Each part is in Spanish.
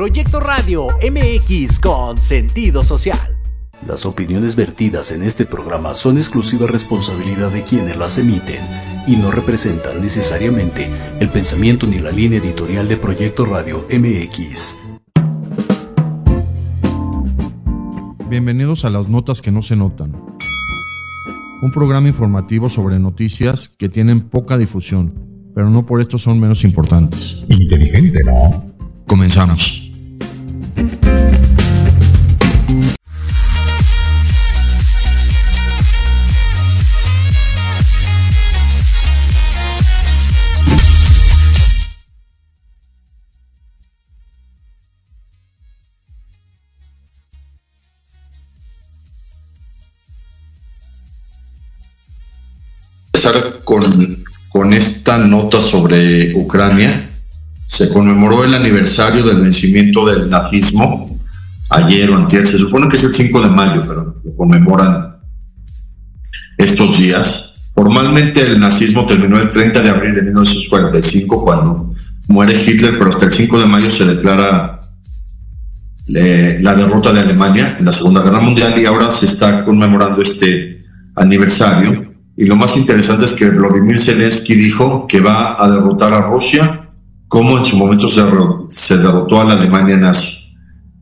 Proyecto Radio MX con sentido social. Las opiniones vertidas en este programa son exclusiva responsabilidad de quienes las emiten y no representan necesariamente el pensamiento ni la línea editorial de Proyecto Radio MX. Bienvenidos a las notas que no se notan. Un programa informativo sobre noticias que tienen poca difusión, pero no por esto son menos importantes. Inteligente, ¿no? Comenzamos. Empezar con, con esta nota sobre Ucrania. Se conmemoró el aniversario del vencimiento del nazismo ayer o antier. Se supone que es el 5 de mayo, pero lo conmemoran estos días. Formalmente el nazismo terminó el 30 de abril de 1945 cuando muere Hitler, pero hasta el 5 de mayo se declara eh, la derrota de Alemania en la Segunda Guerra Mundial y ahora se está conmemorando este aniversario. Y lo más interesante es que Vladimir Zelensky dijo que va a derrotar a Rusia como en su momento se, derrotó a la Alemania nazi.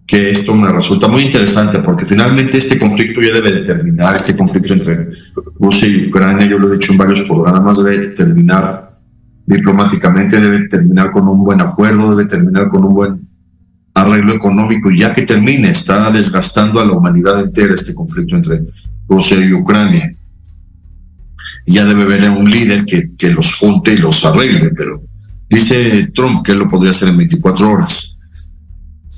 Que esto me resulta muy interesante porque finalmente este conflicto ya debe de terminar, este conflicto entre Rusia y Ucrania, yo lo he dicho en varios programas, debe terminar diplomáticamente, debe terminar con un buen acuerdo, debe terminar con un buen arreglo económico y ya que termine, está desgastando a la humanidad entera este conflicto entre Rusia y Ucrania ya debe haber un líder que, que los junte y los arregle, pero dice Trump que lo podría hacer en 24 horas.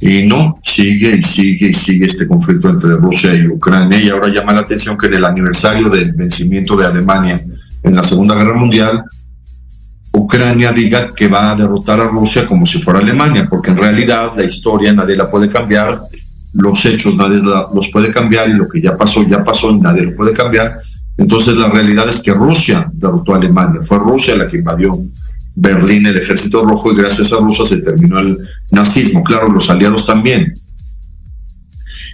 Y no, sigue y sigue y sigue este conflicto entre Rusia y Ucrania. Y ahora llama la atención que en el aniversario del vencimiento de Alemania en la Segunda Guerra Mundial, Ucrania diga que va a derrotar a Rusia como si fuera Alemania, porque en realidad la historia nadie la puede cambiar, los hechos nadie los puede cambiar y lo que ya pasó, ya pasó y nadie lo puede cambiar. Entonces la realidad es que Rusia derrotó a Alemania, fue Rusia la que invadió Berlín el ejército rojo y gracias a Rusia se terminó el nazismo. Claro, los aliados también.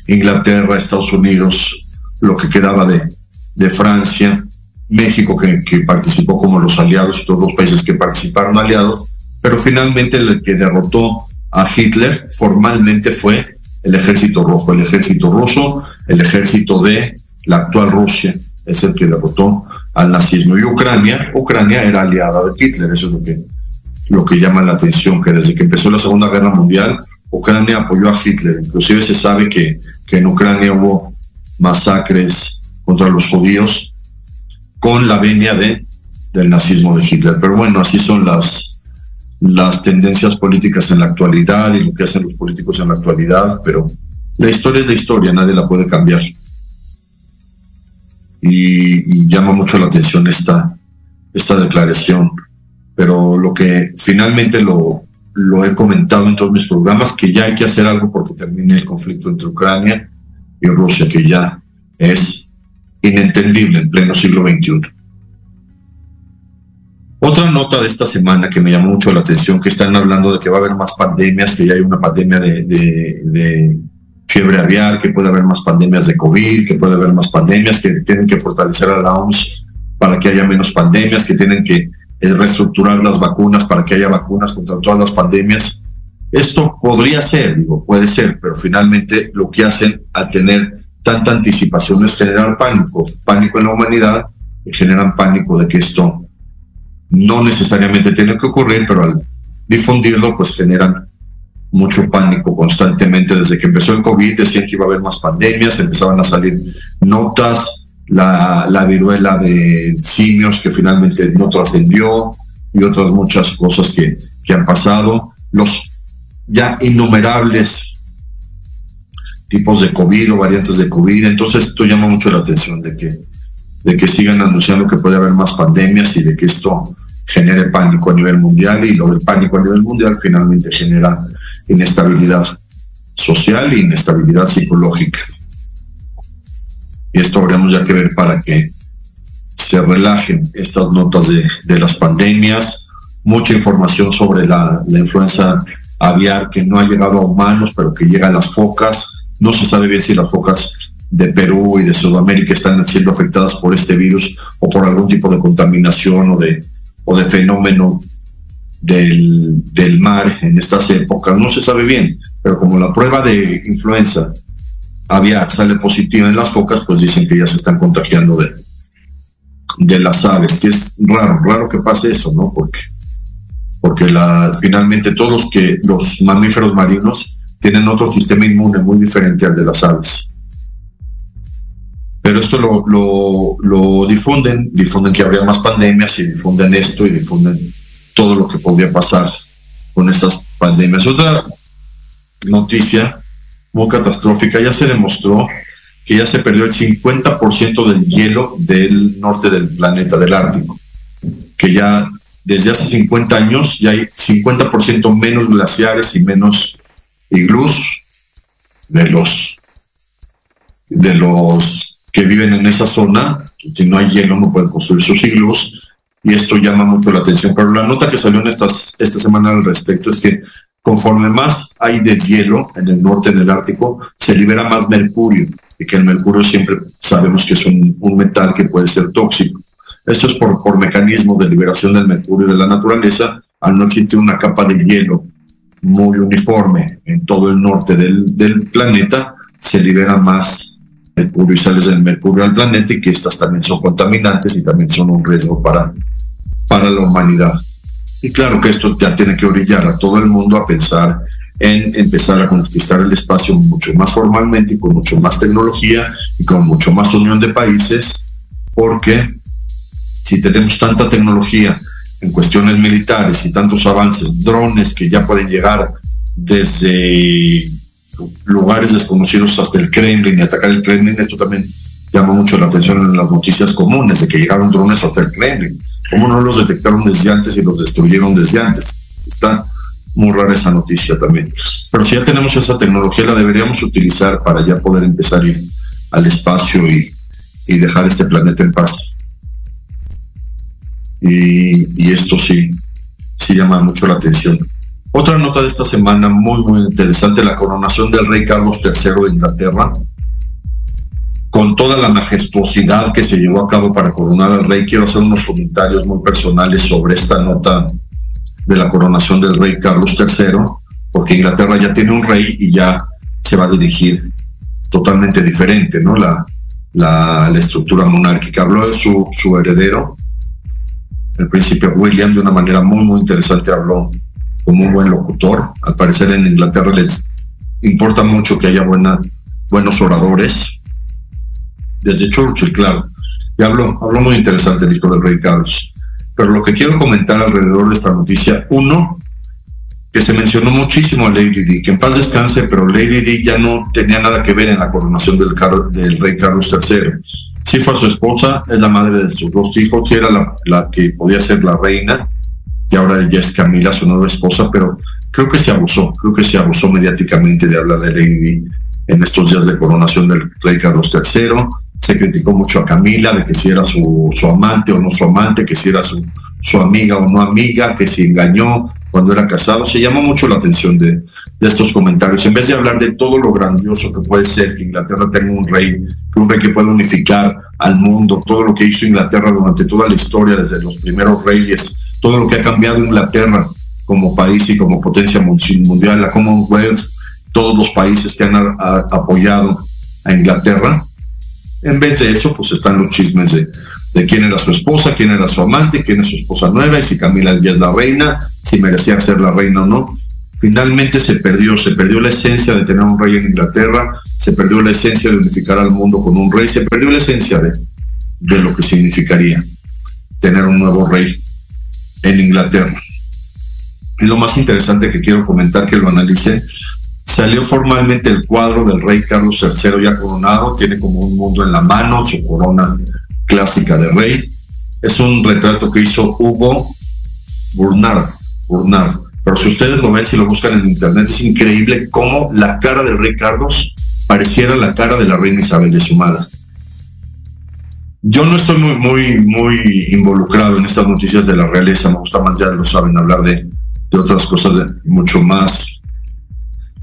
Inglaterra, Estados Unidos, lo que quedaba de, Francia, México que, que, participó como los aliados todos los países que participaron aliados, pero finalmente el que derrotó a Hitler formalmente fue el ejército rojo, el ejército ruso, el ejército de la actual Rusia es el que derrotó al nazismo. Y Ucrania, Ucrania era aliada de Hitler, eso es lo que, lo que llama la atención, que desde que empezó la Segunda Guerra Mundial, Ucrania apoyó a Hitler. Inclusive se sabe que, que en Ucrania hubo masacres contra los judíos con la venia de, del nazismo de Hitler. Pero bueno, así son las, las tendencias políticas en la actualidad y lo que hacen los políticos en la actualidad, pero la historia es la historia, nadie la puede cambiar y, llama mucho la atención esta, esta declaración. Pero lo que finalmente lo, lo he comentado en todos mis programas, que ya hay que hacer algo porque termine el conflicto entre Ucrania y Rusia, que ya es inentendible en pleno siglo XXI. Otra nota de esta semana que me llamó mucho la atención, que están hablando de que va a haber más pandemias, que ya hay una pandemia de, de, de fiebre aviar, que puede haber más pandemias de COVID, que puede haber más pandemias, que tienen que fortalecer a la OMS para que haya menos pandemias, que tienen que reestructurar las vacunas para que haya vacunas contra todas las pandemias. Esto podría ser, digo, puede ser, pero finalmente lo que hacen al tener tanta anticipación es generar pánico, pánico en la humanidad, y generan pánico de que esto no necesariamente tiene que ocurrir, pero al difundirlo, pues generan mucho pánico constantemente. Desde que empezó el COVID decían que iba a haber más pandemias, empezaban a salir notas, la, la viruela de simios que finalmente no trascendió y otras muchas cosas que, que han pasado. Los ya innumerables tipos de COVID o variantes de COVID. Entonces esto llama mucho la atención de que, de que sigan anunciando que puede haber más pandemias y de que esto genere pánico a nivel mundial y lo del pánico a nivel mundial finalmente genera inestabilidad social e inestabilidad psicológica. Y esto habríamos ya que ver para que se relajen estas notas de, las pandemias, mucha información sobre la, influenza aviar que no ha llegado a humanos, pero que llega a las focas. No se sabe bien si las focas de Perú y de Sudamérica están siendo afectadas por este virus o por algún tipo de contaminación o de fenómeno del, del mar en estas épocas. No se sabe bien, pero como la prueba de influenza aviar sale positiva en las focas, pues dicen que ya se están contagiando de, de las aves, que es raro, raro que pase eso, ¿no? Porque, porque finalmente todos los, que, los mamíferos marinos tienen otro sistema inmune muy diferente al de las aves. Pero esto lo, lo, lo difunden, difunden que habría más pandemias y difunden esto y difunden todo lo que podría pasar con estas pandemias. Otra noticia muy catastrófica, ya se demostró que ya se perdió el 50% del hielo del norte del planeta, del Ártico, que ya desde hace 50 años ya hay 50% menos glaciares y menos iglús de los de los que viven en esa zona. Si no hay hielo no pueden construir sus iglús y esto llama mucho la atención. Pero la nota que salió en estas, esta semana al respecto es que conforme más hay deshielo en el norte del Ártico, se libera más mercurio y que el mercurio siempre sabemos que es un, metal que puede ser tóxico. Esto es por, por mecanismo de liberación del mercurio de la naturaleza, al no existir una capa de hielo muy uniforme en todo el norte del, del planeta, se libera más mercurio y sales del mercurio al planeta y que estas también son contaminantes y también son un riesgo para, para la humanidad. Y claro que esto ya tiene que orillar a todo el mundo a pensar en empezar a conquistar el espacio mucho más formalmente y con mucho más tecnología y con mucho más unión de países, porque si tenemos tanta tecnología en cuestiones militares y tantos avances, drones que ya pueden llegar desde lugares desconocidos hasta el Kremlin y atacar el Kremlin, esto también llama mucho la atención en las noticias comunes de que llegaron drones hasta el Kremlin. ¿Cómo no los detectaron desde antes y los destruyeron desde antes? Está muy rara esa noticia también. Pero si ya tenemos esa tecnología, la deberíamos utilizar para ya poder empezar a ir al espacio y, y dejar este planeta en paz. Y, y, esto sí, sí llama mucho la atención. Otra nota de esta semana muy, muy interesante, la coronación del rey Carlos III de Inglaterra con toda la majestuosidad que se llevó a cabo para coronar al rey, quiero hacer unos comentarios muy personales sobre esta nota de la coronación del rey Carlos III, porque Inglaterra ya tiene un rey y ya se va a dirigir totalmente diferente, ¿no? La, la, estructura monárquica. Habló de su, su heredero, el príncipe William, de una manera muy, muy interesante, habló como un buen locutor. Al parecer en Inglaterra les importa mucho que haya buena, buenos oradores desde Churchill, claro. Y habló, muy interesante el hijo del rey Carlos. Pero lo que quiero comentar alrededor de esta noticia, uno, que se mencionó muchísimo a Lady Di, que en paz descanse, pero Lady Di ya no tenía nada que ver en la coronación del, del rey Carlos III. Sí fue su esposa, es la madre de sus dos hijos, sí era la, la que podía ser la reina, y ahora ella es Camila, su nueva esposa, pero creo que se abusó, creo que se abusó mediáticamente de hablar de Lady en estos días de coronación del rey Carlos III se criticó mucho a Camila de que si era su, su amante o no su amante, que si era su, su, amiga o no amiga, que si engañó cuando era casado. Se llamó mucho la atención de, de, estos comentarios. En vez de hablar de todo lo grandioso que puede ser que Inglaterra tenga un rey, un rey que pueda unificar al mundo, todo lo que hizo Inglaterra durante toda la historia, desde los primeros reyes, todo lo que ha cambiado Inglaterra como país y como potencia mundial, la Commonwealth, todos los países que han apoyado a Inglaterra, en vez de eso, pues están los chismes de, quién era su esposa, quién era su amante, quién es su esposa nueva y si Camila ya es la reina, si merecía ser la reina o no. Finalmente se perdió, se perdió la esencia de tener un rey en Inglaterra, se perdió la esencia de unificar al mundo con un rey, se perdió la esencia de lo que significaría tener un nuevo rey en Inglaterra. Y lo más interesante que quiero comentar, que lo analice, Salió formalmente el cuadro del rey Carlos III ya coronado, tiene como un mundo en la mano, su corona clásica de rey. Es un retrato que hizo Hugo Burnard, Burnard. Pero si ustedes lo ven, si lo buscan en internet, es increíble cómo la cara del rey Carlos pareciera la cara de la reina Isabel de su madre. Yo no estoy muy, muy, muy involucrado en estas noticias de la realeza, me gusta más, ya lo saben, hablar de, de otras cosas mucho más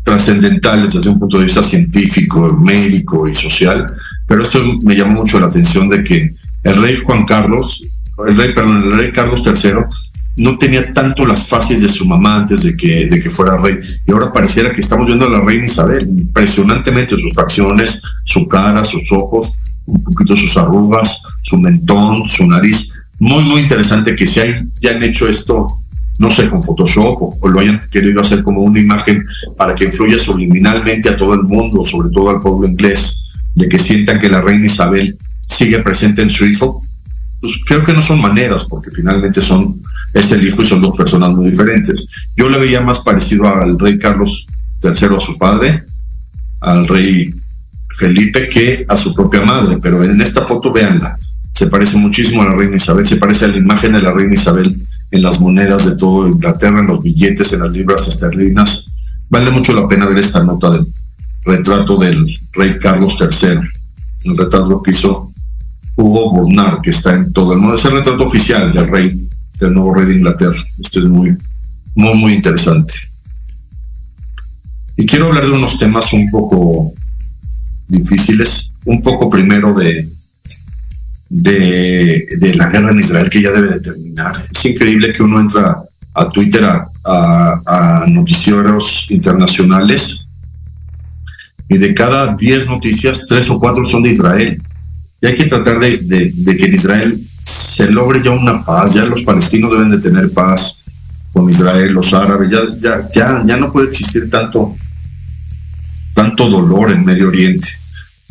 trascendentales desde un punto de vista científico, médico y social, pero esto me llamó mucho la atención de que el rey Juan Carlos, el rey, perdón, el rey Carlos III no tenía tanto las fases de su mamá antes de que, de que fuera rey. Y ahora pareciera que estamos viendo a la reina Isabel, impresionantemente sus facciones, su cara, sus ojos, un poquito sus arrugas, su mentón, su nariz. Muy, muy interesante que se hayan hecho esto, no sé, con Photoshop o, lo hayan querido hacer como una imagen para que influya subliminalmente a todo el mundo, sobre todo al pueblo inglés, de que sientan que la reina Isabel sigue presente en su hijo. Pues creo que no son maneras, porque finalmente son es el hijo y son dos personas muy diferentes. Yo le veía más parecido al rey Carlos III, a su padre, al rey Felipe, que a su propia madre, pero en esta foto véanla, se parece muchísimo a la reina Isabel, se parece a la imagen de la reina Isabel en las monedas de todo Inglaterra, en los billetes, en las libras esterlinas. Vale mucho la pena ver esta nota del retrato del rey Carlos III, el retrato que hizo Hugo Bonnard, que está en todo el mundo. Es el retrato oficial del rey del nuevo rey de Inglaterra. Esto es muy, muy, muy interesante. Y quiero hablar de unos temas un poco difíciles, un poco primero de, de, la guerra en Israel que ya debe de terminar. Es increíble que uno entra a Twitter, a, a, noticieros internacionales, y de cada 10 noticias, 3 o 4 son de Israel. Y hay que tratar de, de que en Israel se logre ya una paz, ya los palestinos deben de tener paz con Israel, los árabes, ya, ya, ya, ya no puede existir tanto, tanto dolor en Medio Oriente,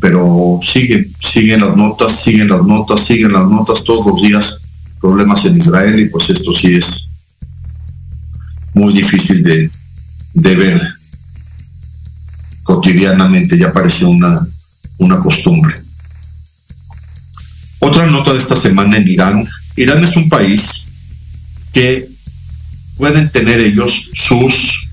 pero siguen, siguen las notas, siguen las notas, siguen las notas todos los días, problemas en Israel y pues esto sí es muy difícil de, de ver cotidianamente, ya parece una, una costumbre. Otra nota de esta semana en Irán. Irán es un país que pueden tener ellos sus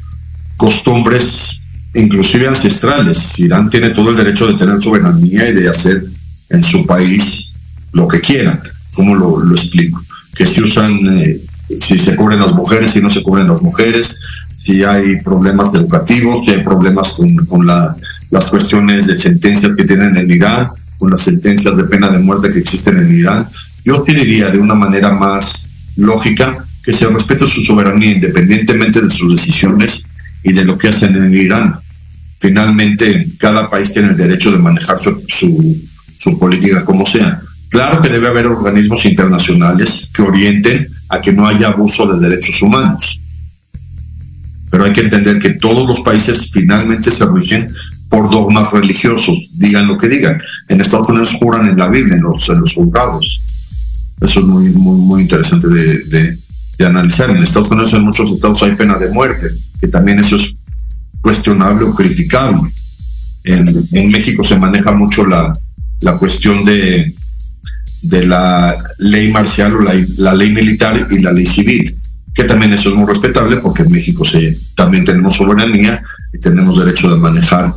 costumbres, inclusive ancestrales. Irán tiene todo el derecho de tener soberanía y de hacer en su país lo que quieran. ¿Cómo lo, explico? Que si usan, eh, si se cubren las mujeres, si no se cubren las mujeres, si hay problemas educativos, si hay problemas con, con la, las cuestiones de sentencias que tienen en Irán, con las sentencias de pena de muerte que existen en Irán. Yo te diría de una manera más lógica que se respete su soberanía independientemente de sus decisiones y de lo que hacen en Irán. Finalmente, cada país tiene el derecho de manejar su, su, política como sea. Claro que debe haber organismos internacionales que orienten a que no haya abuso de derechos humanos. Pero hay que entender que todos los países finalmente se rigen por dogmas religiosos, digan lo que digan. En Estados Unidos juran en la Biblia, en los, en los juzgados. Eso es muy, muy, muy interesante de, de, analizar. En Estados Unidos, en muchos estados hay pena de muerte, que también eso es cuestionable o criticable. En, en México se maneja mucho la, la cuestión de, de la ley marcial o la, la, ley militar y la ley civil, que también eso es muy respetable porque en México se, también tenemos soberanía y tenemos derecho de manejar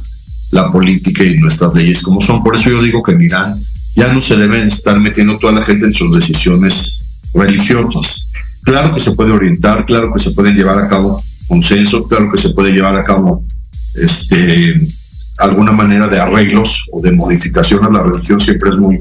la política y nuestras leyes como son. Por eso yo digo que en Irán ya no se deben estar metiendo toda la gente en sus decisiones religiosas. Claro que se puede orientar, claro que se pueden llevar a cabo consenso, claro que se puede llevar a cabo este, alguna manera de arreglos o de modificación a la religión, siempre es muy,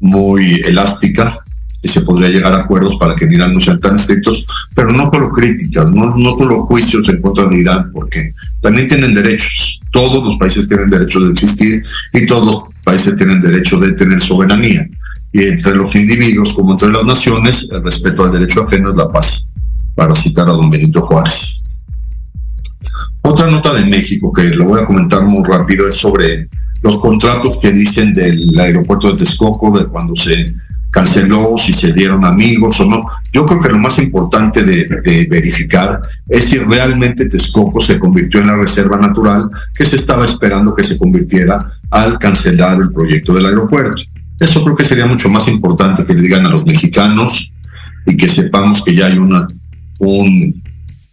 muy elástica y se podría llegar a acuerdos para que en Irán no sean tan estrictos, pero no solo críticas, no, no solo juicios en contra de Irán, porque también tienen derechos. Todos los países tienen derecho de existir y todos los países tienen derecho de tener soberanía. Y entre los individuos como entre las naciones, el respeto al derecho ajeno es la paz, para citar a don Benito Juárez. Otra nota de México que lo voy a comentar muy rápido es sobre los contratos que dicen del aeropuerto de Texcoco, de cuando se canceló, si se dieron amigos o no. Yo creo que lo más importante de, verificar es si realmente Texcoco se convirtió en la reserva natural que se estaba esperando que se convirtiera al cancelar el proyecto del aeropuerto. Eso creo que sería mucho más importante que le digan a los mexicanos y que sepamos que ya hay una,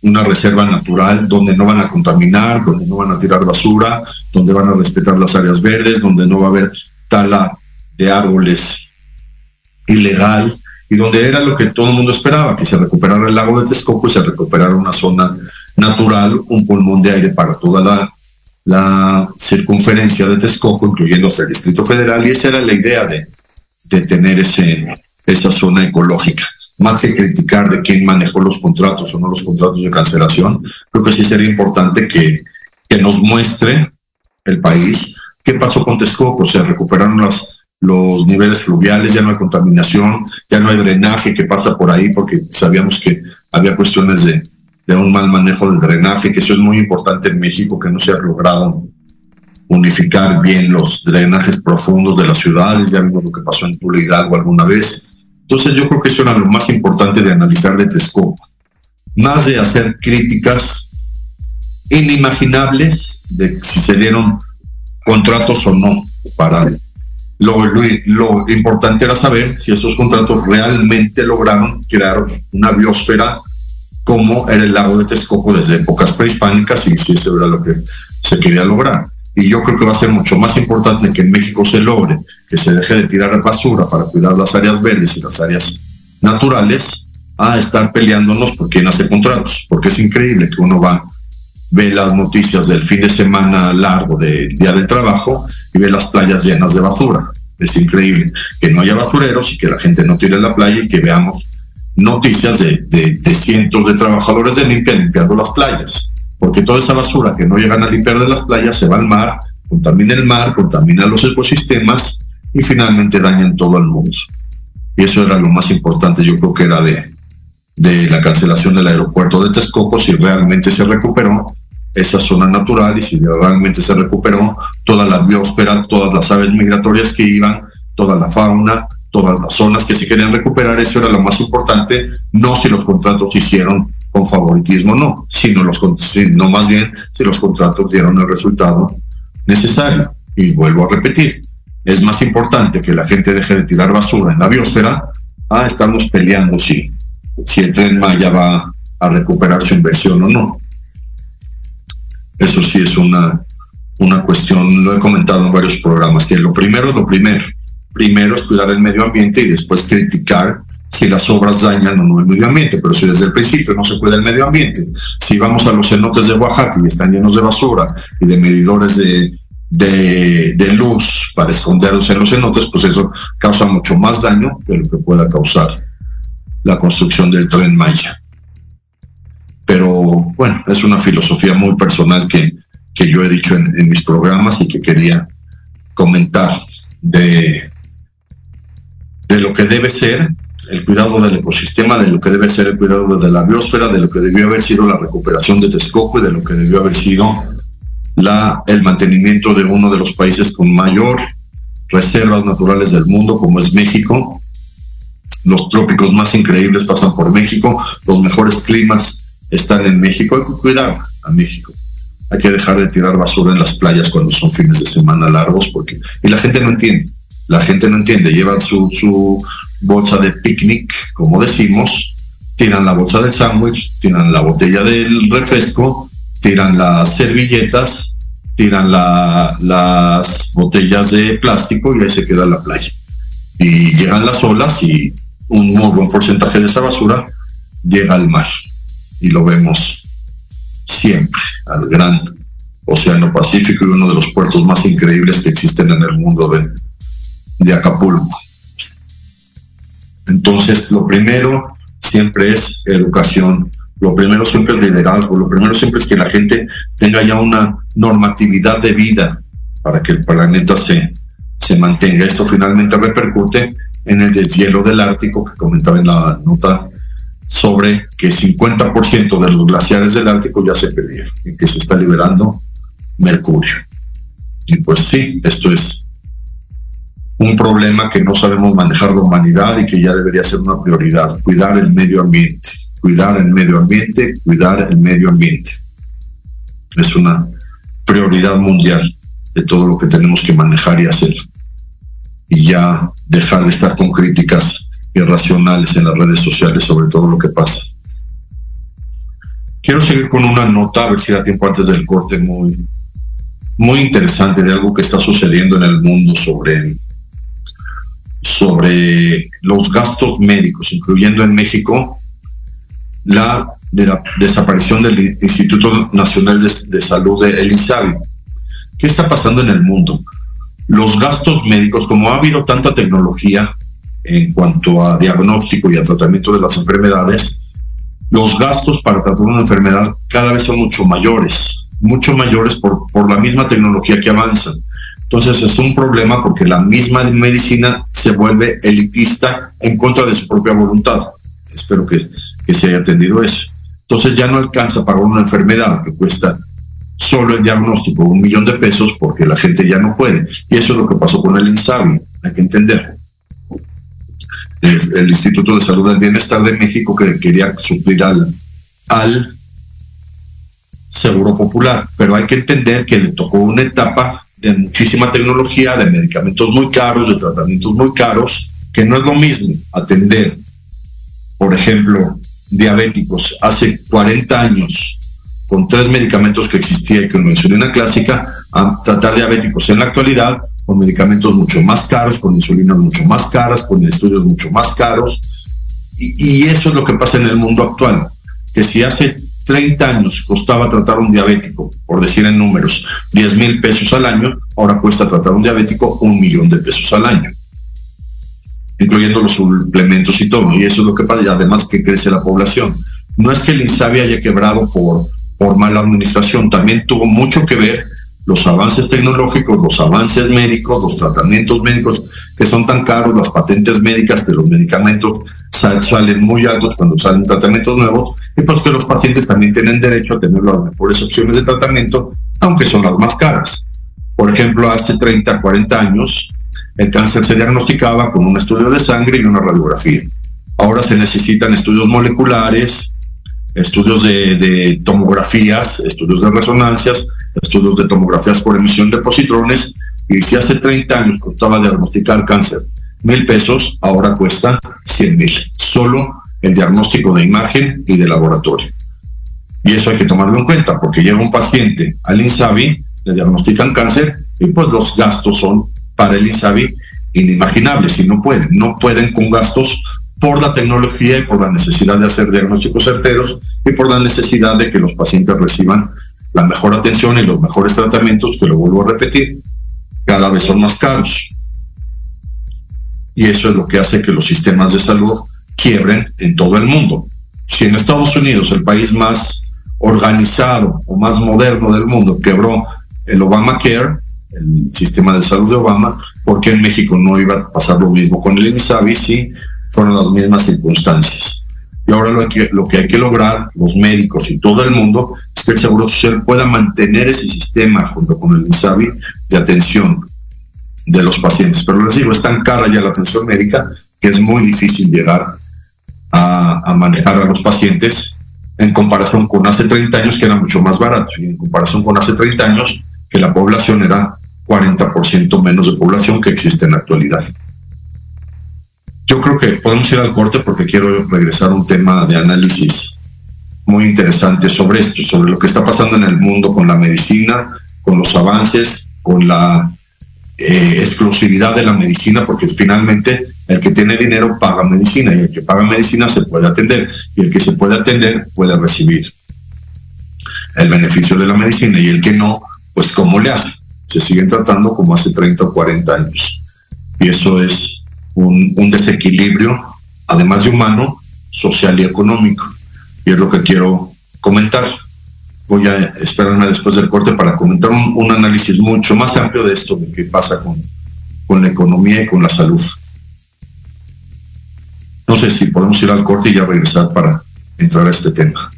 una reserva natural donde no van a contaminar, donde no van a tirar basura, donde van a respetar las áreas verdes, donde no va a haber tala de árboles ilegal y donde era lo que todo el mundo esperaba, que se recuperara el lago de Texcoco y se recuperara una zona natural, un pulmón de aire para toda la, la circunferencia de Texcoco, incluyendo hasta el Distrito Federal, y esa era la idea de, de tener ese, esa zona ecológica. Más que criticar de quién manejó los contratos o no los contratos de cancelación, creo que sí sería importante que, que nos muestre el país qué pasó con Texcoco. Se recuperaron las, los niveles fluviales, ya no hay contaminación, ya no hay drenaje que pasa por ahí, porque sabíamos que había cuestiones de, de un mal manejo del drenaje, que eso es muy importante en México, que no se ha logrado unificar bien los drenajes profundos de las ciudades, ya vimos lo que pasó en Tula Hidalgo alguna vez, entonces yo creo que eso era lo más importante de analizar de Texcoco, más de hacer críticas inimaginables de si se dieron contratos o no para lo, lo, lo, importante era saber si esos contratos realmente lograron crear una biosfera como era el lago de Texcoco desde épocas prehispánicas y si eso era lo que se quería lograr. Y yo creo que va a ser mucho más importante que en México se logre que se deje de tirar basura para cuidar las áreas verdes y las áreas naturales a estar peleándonos por quién hace contratos. Porque es increíble que uno va, ve las noticias del fin de semana largo del Día del Trabajo y ve las playas llenas de basura. Es increíble que no haya basureros y que la gente no tire la playa y que veamos noticias de, de, de cientos de trabajadores de limpia limpiando las playas porque toda esa basura que no llegan a limpiar de las playas se va al mar, contamina el mar, contamina los ecosistemas y finalmente dañan todo el mundo. Y eso era lo más importante, yo creo que era de, de la cancelación del aeropuerto de Texcoco, si realmente se recuperó esa zona natural y si realmente se recuperó toda la biosfera, todas las aves migratorias que iban, toda la fauna, todas las zonas que se querían recuperar, eso era lo más importante, no si los contratos se hicieron con favoritismo, no, sino, los, sino más bien si los contratos dieron el resultado necesario. Y vuelvo a repetir, es más importante que la gente deje de tirar basura en la biosfera, ah, estamos peleando si, si el tren Maya va a recuperar su inversión o no. Eso sí es una, una cuestión, lo he comentado en varios programas, que lo primero es lo primero. Primero es cuidar el medio ambiente y después criticar si las obras dañan o no el medio ambiente, pero si desde el principio no se cuida el medio ambiente, si vamos a los cenotes de Oaxaca y están llenos de basura y de medidores de, de, luz para esconderlos en los cenotes, pues eso causa mucho más daño que lo que pueda causar la construcción del tren Maya. Pero bueno, es una filosofía muy personal que, que yo he dicho en, en mis programas y que quería comentar de, de lo que debe ser el cuidado del ecosistema, de lo que debe ser el cuidado de la biosfera, de lo que debió haber sido la recuperación de Texcoco y de lo que debió haber sido la, el mantenimiento de uno de los países con mayor reservas naturales del mundo, como es México. Los trópicos más increíbles pasan por México, los mejores climas están en México. Hay que cuidar a México. Hay que dejar de tirar basura en las playas cuando son fines de semana largos, porque y la gente no entiende. La gente no entiende, llevan su, su bolsa de picnic, como decimos, tiran la bolsa del sándwich, tiran la botella del refresco, tiran las servilletas, tiran la, las botellas de plástico y ahí se queda la playa. Y llegan las olas y un muy buen porcentaje de esa basura llega al mar. Y lo vemos siempre, al gran Océano Pacífico y uno de los puertos más increíbles que existen en el mundo de Acapulco. Entonces, lo primero siempre es educación, lo primero siempre es liderazgo, lo primero siempre es que la gente tenga ya una normatividad de vida para que el planeta se, se mantenga. Esto finalmente repercute en el deshielo del Ártico que comentaba en la nota sobre que 50% de los glaciares del Ártico ya se perdieron y que se está liberando mercurio. Y pues sí, esto es un problema que no sabemos manejar la humanidad y que ya debería ser una prioridad, cuidar el medio ambiente, cuidar el medio ambiente, cuidar el medio ambiente. Es una prioridad mundial de todo lo que tenemos que manejar y hacer. Y ya dejar de estar con críticas irracionales en las redes sociales sobre todo lo que pasa. Quiero seguir con una nota, a ver si da tiempo antes del corte, muy, muy interesante de algo que está sucediendo en el mundo sobre sobre los gastos médicos, incluyendo en México la de la desaparición del Instituto Nacional de, Salud, el INSABI. ¿Qué está pasando en el mundo? Los gastos médicos, como ha habido tanta tecnología en cuanto a diagnóstico y a tratamiento de las enfermedades, los gastos para tratar una enfermedad cada vez son mucho mayores, mucho mayores por la misma tecnología que avanza. Entonces es un problema porque la misma medicina se vuelve elitista en contra de su propia voluntad. Espero que, que se haya entendido eso. Entonces ya no alcanza para una enfermedad que cuesta solo el diagnóstico un millón de pesos porque la gente ya no puede. Y eso es lo que pasó con el INSABI, hay que entender. Es el Instituto de Salud del Bienestar de México que quería suplir al, al Seguro Popular, pero hay que entender que le tocó una etapa de muchísima tecnología, de medicamentos muy caros, de tratamientos muy caros, que no es lo mismo atender, por ejemplo, diabéticos hace 40 años con tres medicamentos que existía y con insulina clásica, a tratar diabéticos en la actualidad con medicamentos mucho más caros, con insulinas mucho más caras, con estudios mucho más caros. Y, eso es lo que pasa en el mundo actual, que si hace 30 años costaba tratar un diabético, por decir en números, 10 mil pesos al año, ahora cuesta tratar un diabético un millón de pesos al año incluyendo los suplementos y todo. Y eso es lo que pasa, y además que crece la población. No es que el INSABI haya quebrado por, por mala administración, también tuvo mucho que ver los avances tecnológicos, los avances médicos, los tratamientos médicos que son tan caros, las patentes médicas, que los medicamentos salen muy altos cuando salen tratamientos nuevos, y pues que los pacientes también tienen derecho a tener las mejores opciones de tratamiento, aunque son las más caras. Por ejemplo, hace 30, 40 años, el cáncer se diagnosticaba con un estudio de sangre y una radiografía. Ahora se necesitan estudios moleculares, estudios de, tomografías, estudios de resonancias, estudios de tomografías por emisión de positrones. Y si hace 30 años costaba diagnosticar cáncer mil pesos, ahora cuesta 100 mil. Solo el diagnóstico de imagen y de laboratorio. Y eso hay que tomarlo en cuenta, porque llega un paciente al INSABI, le diagnostican cáncer y pues los gastos son para el INSABI inimaginable si no pueden. No pueden con gastos por la tecnología y por la necesidad de hacer diagnósticos certeros y por la necesidad de que los pacientes reciban la mejor atención y los mejores tratamientos, que lo vuelvo a repetir, cada vez son más caros. Y eso es lo que hace que los sistemas de salud quiebren en todo el mundo. Si en Estados Unidos, el país más organizado o más moderno del mundo, quebró el Obamacare, el sistema de salud de Obama, porque en México no iba a pasar lo mismo con el INSABI si fueron las mismas circunstancias. Y ahora lo que, lo que hay que lograr, los médicos y todo el mundo, es que el Seguro Social pueda mantener ese sistema junto con el INSABI de atención de los pacientes. Pero les digo, es tan cara ya la atención médica que es muy difícil llegar a, a manejar a los pacientes en comparación con hace 30 años que era mucho más barato y en comparación con hace 30 años que la población era 40% menos de población que existe en la actualidad. Yo creo que podemos ir al corte porque quiero regresar a un tema de análisis muy interesante sobre esto, sobre lo que está pasando en el mundo con la medicina, con los avances, con la eh, exclusividad de la medicina, porque finalmente el que tiene dinero paga medicina y el que paga medicina se puede atender y el que se puede atender puede recibir el beneficio de la medicina y el que no, pues cómo le hace se siguen tratando como hace 30 o 40 años. Y eso es un, desequilibrio, además de humano, social y económico. Y es lo que quiero comentar. Voy a esperarme después del corte para comentar un, análisis mucho más amplio de esto, de qué pasa con, con la economía y con la salud. No sé si podemos ir al corte y ya regresar para entrar a este tema.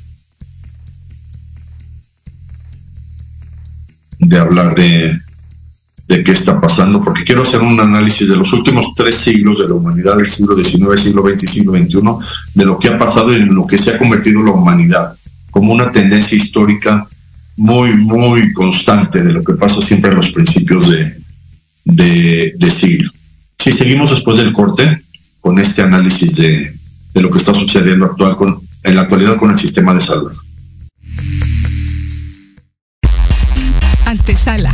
de hablar de, de qué está pasando, porque quiero hacer un análisis de los últimos tres siglos de la humanidad, del siglo XIX, siglo XX y siglo XXI, de lo que ha pasado y en lo que se ha convertido la humanidad, como una tendencia histórica muy, muy constante de lo que pasa siempre en los principios de, de, siglo. Si seguimos después del corte con este análisis de, de lo que está sucediendo actual con, en la actualidad con el sistema de salud. Antesala,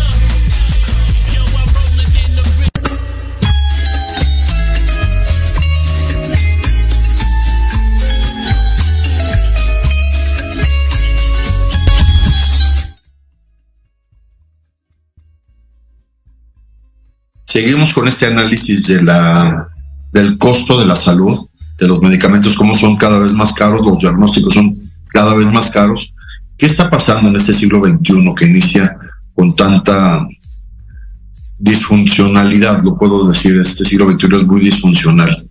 Seguimos con este análisis del costo de la salud, de los medicamentos, cómo son cada vez más caros, los diagnósticos son cada vez más caros. ¿Qué está pasando en este siglo XXI que inicia con tanta disfuncionalidad? Lo puedo decir, este siglo XXI es muy disfuncional,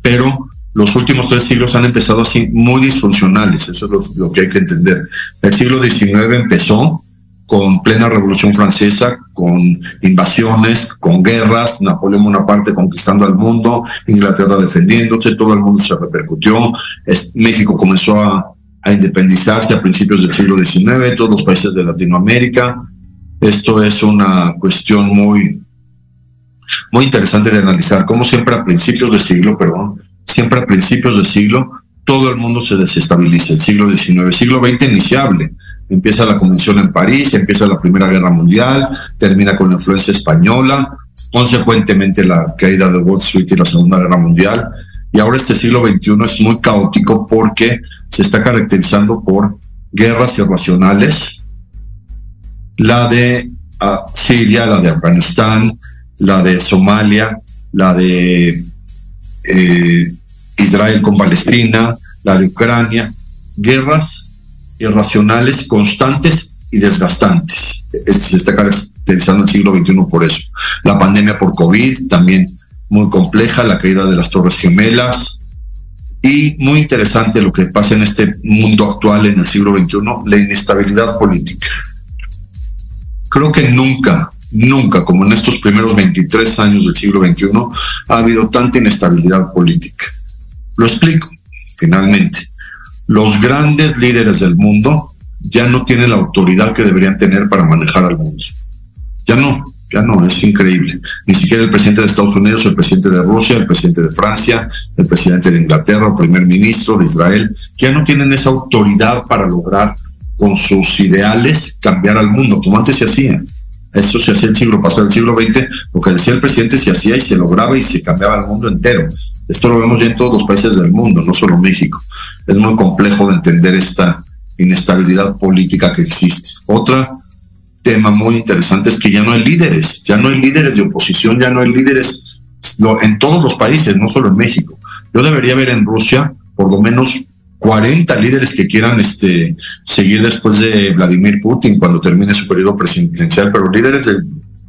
pero los últimos tres siglos han empezado así muy disfuncionales, eso es lo que hay que entender. El siglo XIX empezó con plena revolución francesa, con invasiones, con guerras, Napoleón Bonaparte conquistando al mundo, Inglaterra defendiéndose, todo el mundo se repercutió, México comenzó a, independizarse a principios del siglo XIX, todos los países de Latinoamérica. Esto es una cuestión muy, muy interesante de analizar, como siempre a principios del siglo, perdón, siempre a principios del siglo, todo el mundo se desestabiliza, el siglo XIX, siglo XX iniciable empieza la convención en París, empieza la Primera Guerra Mundial, termina con la influencia española, consecuentemente la caída de Wall Street y la Segunda Guerra Mundial. Y ahora este siglo XXI es muy caótico porque se está caracterizando por guerras irracionales, la de ah, Siria, la de Afganistán, la de Somalia, la de eh, Israel con Palestina, la de Ucrania, guerras irracionales, constantes y desgastantes. Este se está caracterizando el siglo XXI por eso. La pandemia por COVID también muy compleja, la caída de las Torres Gemelas y muy interesante lo que pasa en este mundo actual en el siglo XXI, la inestabilidad política. Creo que nunca, nunca, como en estos primeros 23 años del siglo XXI, ha habido tanta inestabilidad política. Lo explico, finalmente los grandes líderes del mundo ya no tienen la autoridad que deberían tener para manejar al mundo. Ya no, ya no, es increíble. Ni siquiera el presidente de Estados Unidos, el presidente de Rusia, el presidente de Francia, el presidente de Inglaterra, el primer ministro de Israel, ya no tienen esa autoridad para lograr con sus ideales cambiar al mundo, como antes se hacía. Eso se hacía el siglo pasado, el siglo XX, lo que decía el presidente se hacía y se lograba y se cambiaba el mundo entero. Esto lo vemos ya en todos los países del mundo, no solo México. Es muy complejo de entender esta inestabilidad política que existe. Otra tema muy interesante es que ya no hay líderes, ya no hay líderes de oposición, ya no hay líderes en todos los países, no solo en México. Yo debería ver en Rusia por lo menos 40 líderes que quieran este, seguir después de Vladimir Putin cuando termine su periodo presidencial, pero líderes de,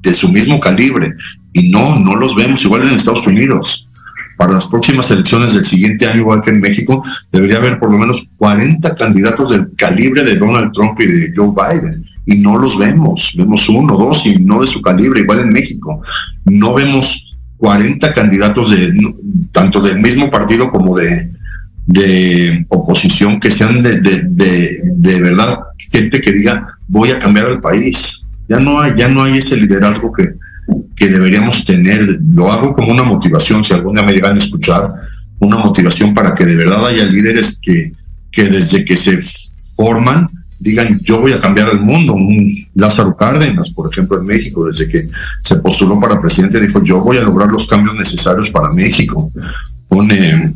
de su mismo calibre. Y no, no los vemos igual en Estados Unidos para las próximas elecciones del siguiente año, igual que en México, debería haber por lo menos 40 candidatos del calibre de Donald Trump y de Joe Biden. Y no los vemos, vemos uno, dos y no de su calibre, igual en México. No vemos 40 candidatos de tanto del mismo partido como de, de oposición que sean de, de, de, verdad gente que diga voy a cambiar el país. Ya no hay, ya no hay ese liderazgo que, que deberíamos tener. Lo hago como una motivación, si algún día me llegan a escuchar, una motivación para que de verdad haya líderes que, que desde que se forman digan yo voy a cambiar el mundo. Un Lázaro Cárdenas, por ejemplo, en México, desde que se postuló para presidente, dijo yo voy a lograr los cambios necesarios para México. Pone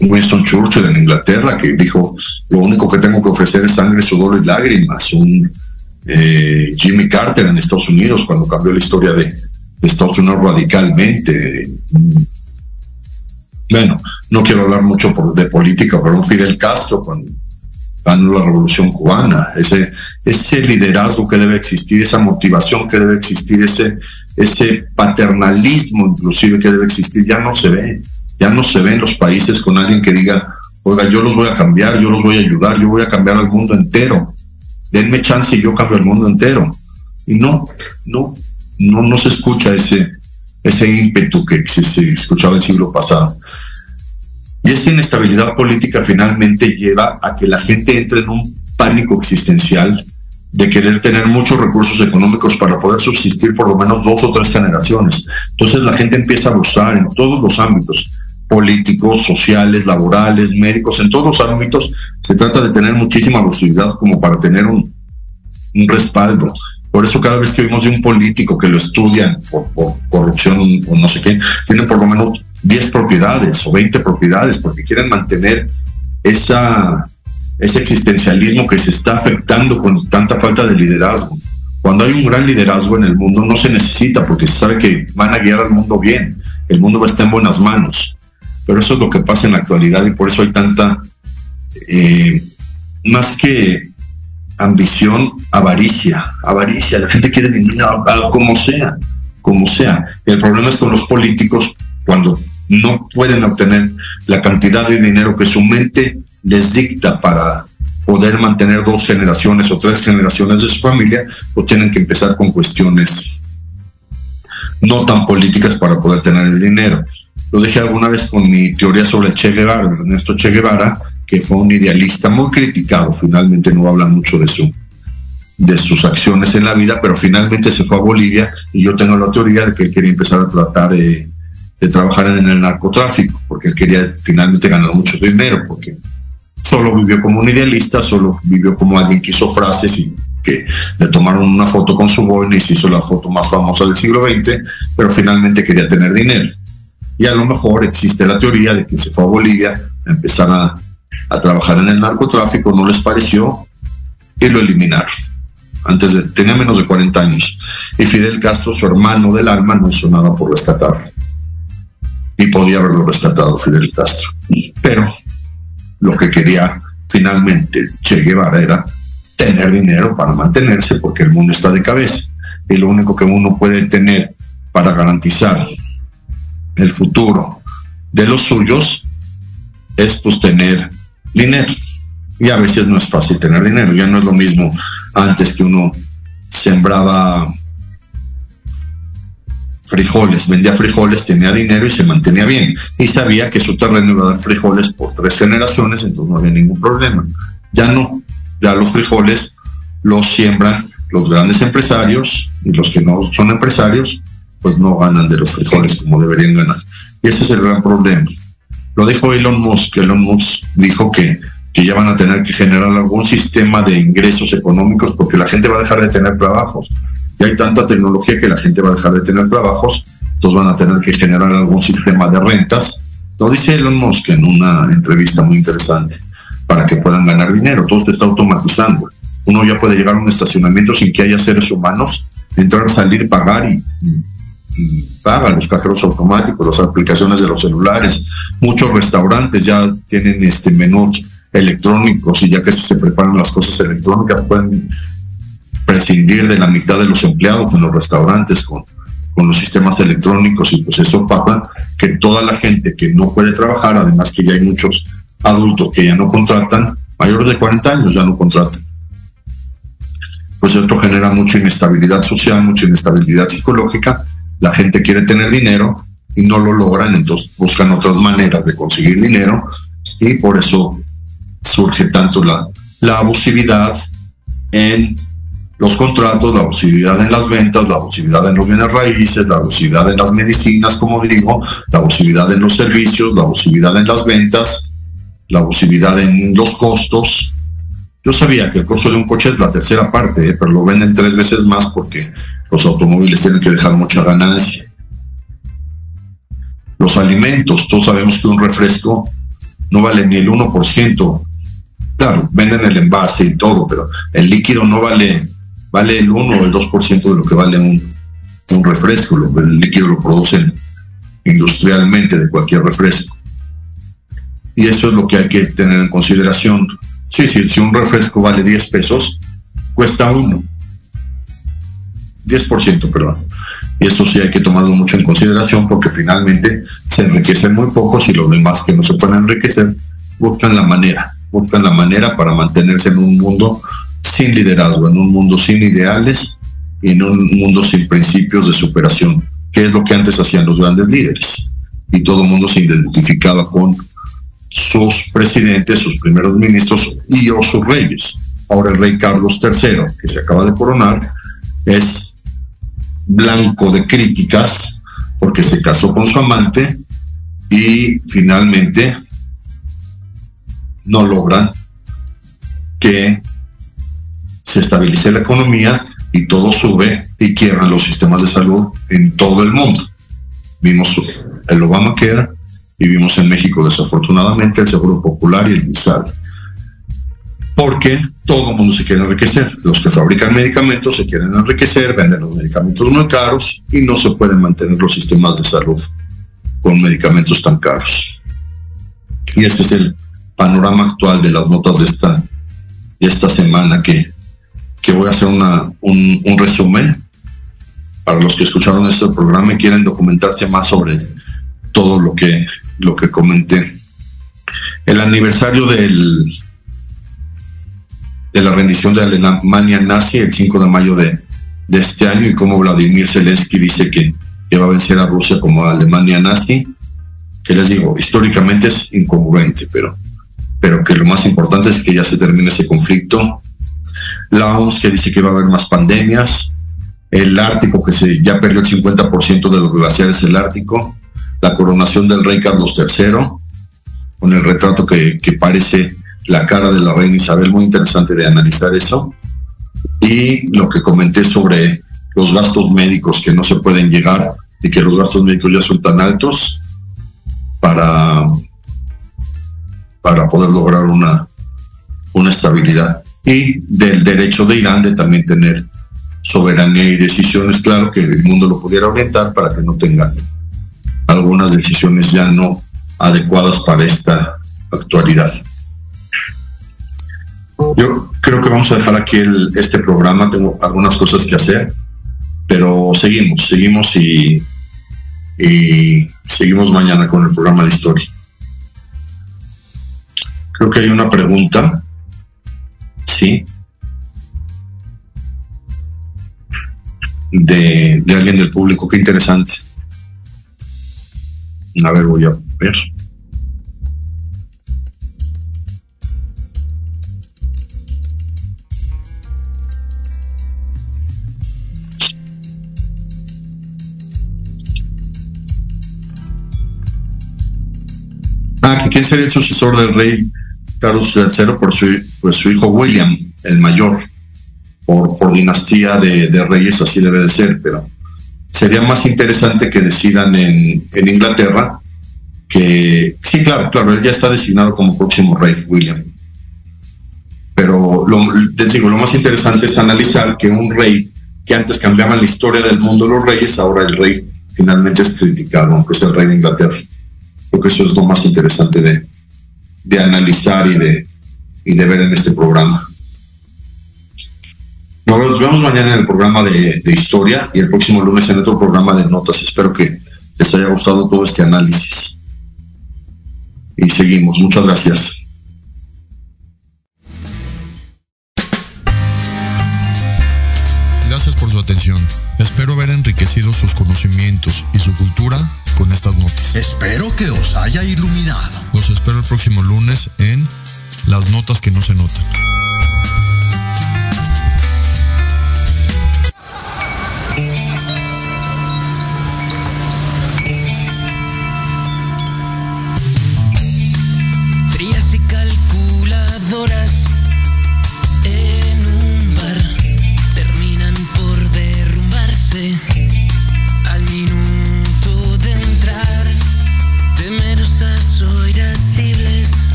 Winston Churchill en Inglaterra, que dijo, lo único que tengo que ofrecer es sangre, sudor y lágrimas. Un eh, Jimmy Carter en Estados Unidos, cuando cambió la historia de, Estados Unidos radicalmente. Bueno, no quiero hablar mucho de política, pero Fidel Castro, cuando ganó la revolución cubana, ese, ese liderazgo que debe existir, esa motivación que debe existir, ese, ese paternalismo inclusive que debe existir, ya no se ve ya no se ve en los países con alguien que diga, oiga, yo los voy a cambiar, yo los voy a ayudar, yo voy a cambiar al mundo entero. Denme chance y yo cambio el mundo entero. Y no, no, no, no se escucha ese, ese ímpetu que se, escuchaba el siglo pasado. Y esta inestabilidad política finalmente lleva a que la gente entre en un pánico existencial de querer tener muchos recursos económicos para poder subsistir por lo menos dos o tres generaciones. Entonces la gente empieza a buscar en todos los ámbitos, políticos, sociales, laborales, médicos, en todos los ámbitos se trata de tener muchísima lucididad como para tener un, respaldo. Por eso cada vez que oímos de un político que lo estudian por, corrupción o no sé qué, tiene por lo menos 10 propiedades o 20 propiedades porque quieren mantener esa, ese existencialismo que se está afectando con tanta falta de liderazgo. Cuando hay un gran liderazgo en el mundo no se necesita porque se sabe que van a guiar al mundo bien, el mundo va a estar en buenas manos. Pero eso es lo que pasa en la actualidad y por eso hay tanta, eh, más que ambición, avaricia, avaricia. La gente quiere dinero como sea, como sea. el problema es con los políticos cuando no pueden obtener la cantidad de dinero que su mente les dicta para poder mantener dos generaciones o tres generaciones de su familia, o tienen que empezar con cuestiones no tan políticas para poder tener el dinero. Lo dije alguna vez con mi teoría sobre el Che Guevara, Ernesto Che Guevara, que fue un idealista muy criticado, finalmente no habla mucho de su de sus acciones en la vida, pero finalmente se fue a Bolivia y yo tengo la teoría de que él quería empezar a tratar de, de trabajar en el narcotráfico, porque él quería finalmente ganar mucho dinero, porque solo vivió como un idealista, solo vivió como alguien que hizo frases y que le tomaron una foto con su boina y se hizo la foto más famosa del siglo XX, pero finalmente quería tener dinero. Y a lo mejor existe la teoría de que se fue a Bolivia a empezar a, trabajar en el narcotráfico, no les pareció y lo eliminaron. Antes de, tenía menos de 40 años. Y Fidel Castro, su hermano del alma, no hizo nada por rescatarlo. Y podía haberlo rescatado Fidel Castro. Pero lo que quería finalmente Che Guevara era tener dinero para mantenerse porque el mundo está de cabeza. Y lo único que uno puede tener para garantizar el futuro de los suyos es pues tener dinero. Y a veces no es fácil tener dinero. Ya no es lo mismo antes que uno sembraba frijoles, vendía frijoles, tenía dinero y se mantenía bien. Y sabía que su terreno iba a dar frijoles por tres generaciones, entonces no había ningún problema. Ya no, ya los frijoles los siembran los grandes empresarios y los que no son empresarios, pues no ganan de los frijoles como deberían ganar. Y ese es el gran problema. Lo dijo Elon Musk. Elon Musk dijo que, que ya van a tener que generar algún sistema de ingresos económicos porque la gente va a dejar de tener trabajos y hay tanta tecnología que la gente va a dejar de tener trabajos, entonces van a tener que generar algún sistema de rentas. Lo dice Elon Musk en una entrevista muy interesante, para que puedan ganar dinero. Todo esto está automatizando. Uno ya puede llegar a un estacionamiento sin que haya seres humanos, entrar, salir, pagar y, y, pagan los cajeros automáticos, las aplicaciones de los celulares. Muchos restaurantes ya tienen este menús electrónicos y ya que se preparan las cosas electrónicas pueden prescindir de la mitad de los empleados en los restaurantes con, con los sistemas electrónicos y pues eso pasa que toda la gente que no puede trabajar, además que ya hay muchos adultos que ya no contratan, mayores de 40 años ya no contratan. Pues esto genera mucha inestabilidad social, mucha inestabilidad psicológica. La gente quiere tener dinero y no lo logran, entonces buscan otras maneras de conseguir dinero y por eso surge tanto la, la abusividad en los contratos, la abusividad en las ventas, la abusividad en los bienes raíces, la abusividad en las medicinas, como digo, la abusividad en los servicios, la abusividad en las ventas, la abusividad en los costos. Yo sabía que el costo de un coche es la tercera parte, ¿eh? pero lo venden tres veces más porque los automóviles tienen que dejar mucha ganancia. Los alimentos, todos sabemos que un refresco no vale ni el 1%. Claro, venden el envase y todo, pero el líquido no vale vale el 1 o el 2% de lo que vale un, un refresco. el líquido lo producen industrialmente de cualquier refresco. Y eso es lo que hay que tener en consideración. Sí, sí, si un refresco vale 10 pesos, cuesta uno. 10%, perdón. Y eso sí hay que tomarlo mucho en consideración porque finalmente se enriquecen muy pocos y los demás que no se pueden enriquecer buscan la manera, buscan la manera para mantenerse en un mundo sin liderazgo, en un mundo sin ideales y en un mundo sin principios de superación, que es lo que antes hacían los grandes líderes. Y todo el mundo se identificaba con sus presidentes, sus primeros ministros y o sus reyes. Ahora el rey Carlos III, que se acaba de coronar, es blanco de críticas porque se casó con su amante y finalmente no logran que se estabilice la economía y todo sube y quiebran los sistemas de salud en todo el mundo. Vimos el Obamacare y vimos en México desafortunadamente el Seguro Popular y el MISAL. Porque todo el mundo se quiere enriquecer. Los que fabrican medicamentos se quieren enriquecer, venden los medicamentos muy caros y no se pueden mantener los sistemas de salud con medicamentos tan caros. Y este es el panorama actual de las notas de esta, de esta semana que que voy a hacer una, un, resumen para los que escucharon este programa y quieren documentarse más sobre todo lo que, lo que comenté. El aniversario del, de la rendición de Alemania nazi el 5 de mayo de, de este año y cómo Vladimir Zelensky dice que, que, va a vencer a Rusia como Alemania nazi, que les digo, históricamente es incongruente, pero, pero que lo más importante es que ya se termine ese conflicto. La OMS que dice que va a haber más pandemias, el Ártico que se, ya perdió el 50% de los glaciares del Ártico, la coronación del rey Carlos III, con el retrato que, que parece la cara de la reina Isabel, muy interesante de analizar eso, y lo que comenté sobre los gastos médicos que no se pueden llegar y que los gastos médicos ya son tan altos para, para poder lograr una, una estabilidad y del derecho de Irán de también tener soberanía y decisiones, claro, que el mundo lo pudiera orientar para que no tengan algunas decisiones ya no adecuadas para esta actualidad. Yo creo que vamos a dejar aquí este programa, tengo algunas cosas que hacer, pero seguimos, seguimos y, y seguimos mañana con el programa de historia. Creo que hay una pregunta. Sí. De, de alguien del público, qué interesante. A ver, voy a ver. Sería el sucesor del rey Carlos III por su, pues, su hijo William, el mayor, por, por dinastía de, reyes, así debe de ser, pero sería más interesante que decidan en, en Inglaterra que, sí, claro, claro, él ya está designado como próximo rey, William. Pero lo, lo más interesante es analizar que un rey que antes cambiaba la historia del mundo los reyes, ahora el rey finalmente es criticado, aunque es el rey de Inglaterra. Creo que eso es lo más interesante de, de analizar y de, y de ver en este programa. No nos vemos mañana en el programa de, de historia y el próximo lunes en otro programa de notas. Espero que les haya gustado todo este análisis. Y seguimos. Muchas gracias. Gracias por su atención. Espero haber enriquecido sus conocimientos y su cultura con estas notas. Espero que os haya iluminado. Los espero el próximo lunes en Las Notas que no se notan.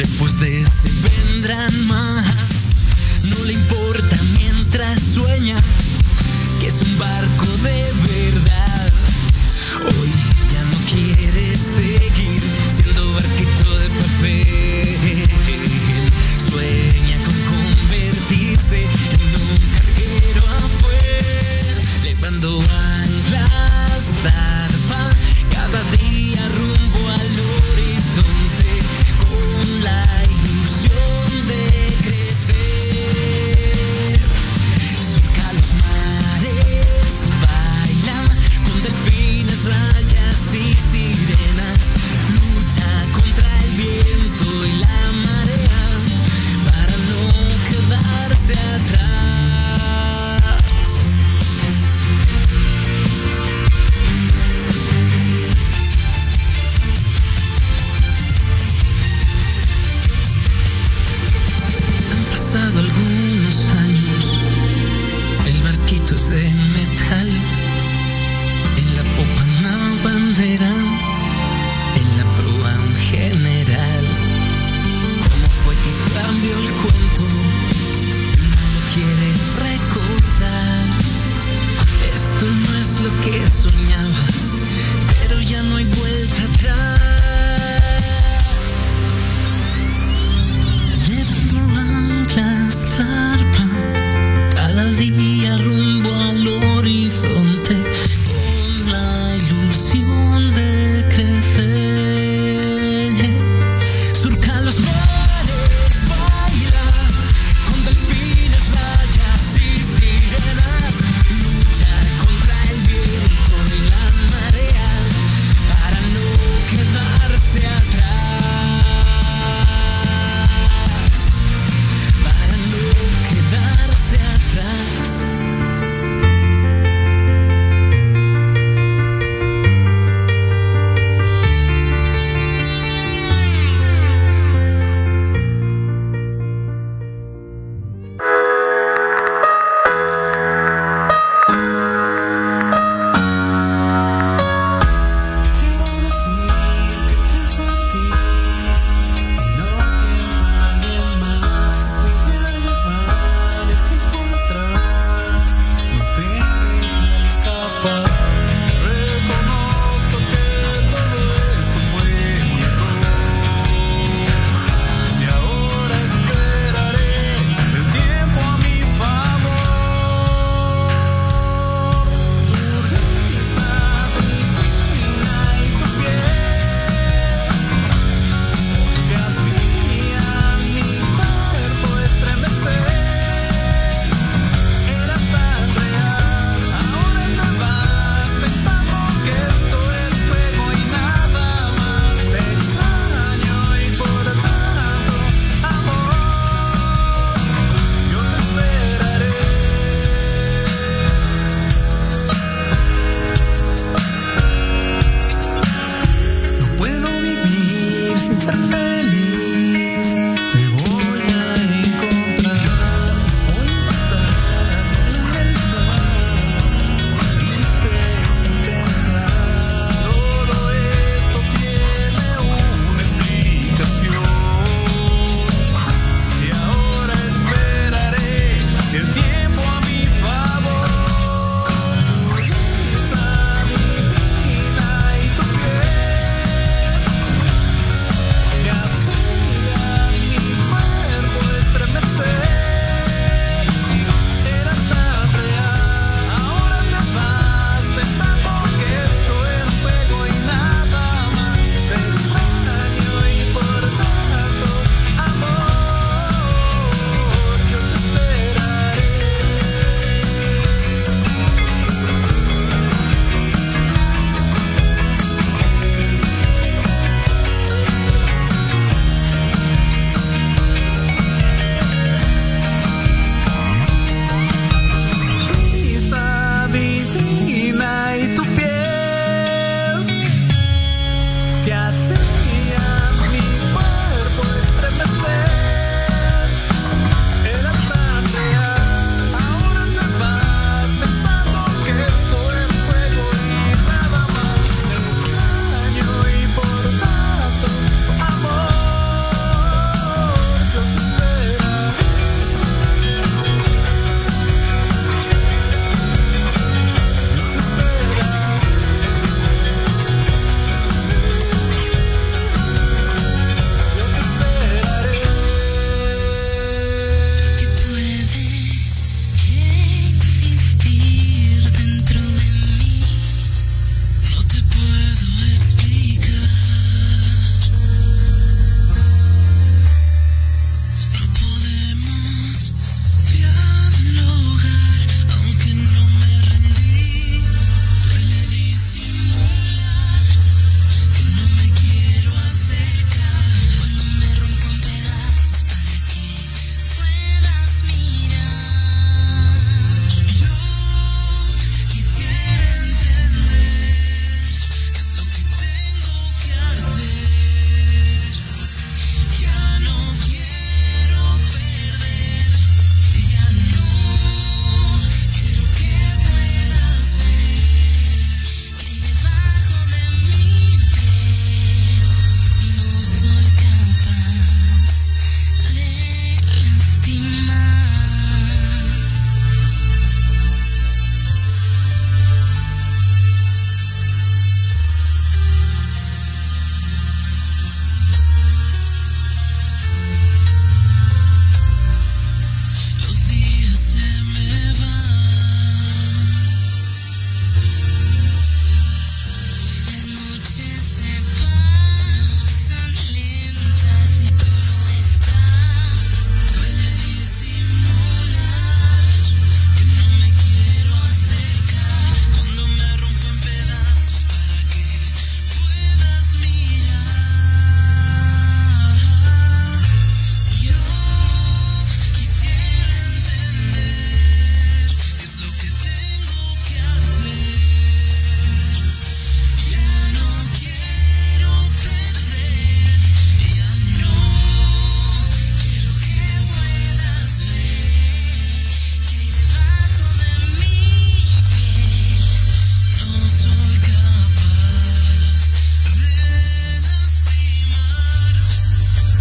Después de ese vendrán más. No le importa mientras sueña que es un barco de verdad. Hoy ya no quiere seguir siendo barquito de papel. Sueña con convertirse en un carguero a fuel, levando anclas, tarpa, cada día rumbo al horizonte. alive.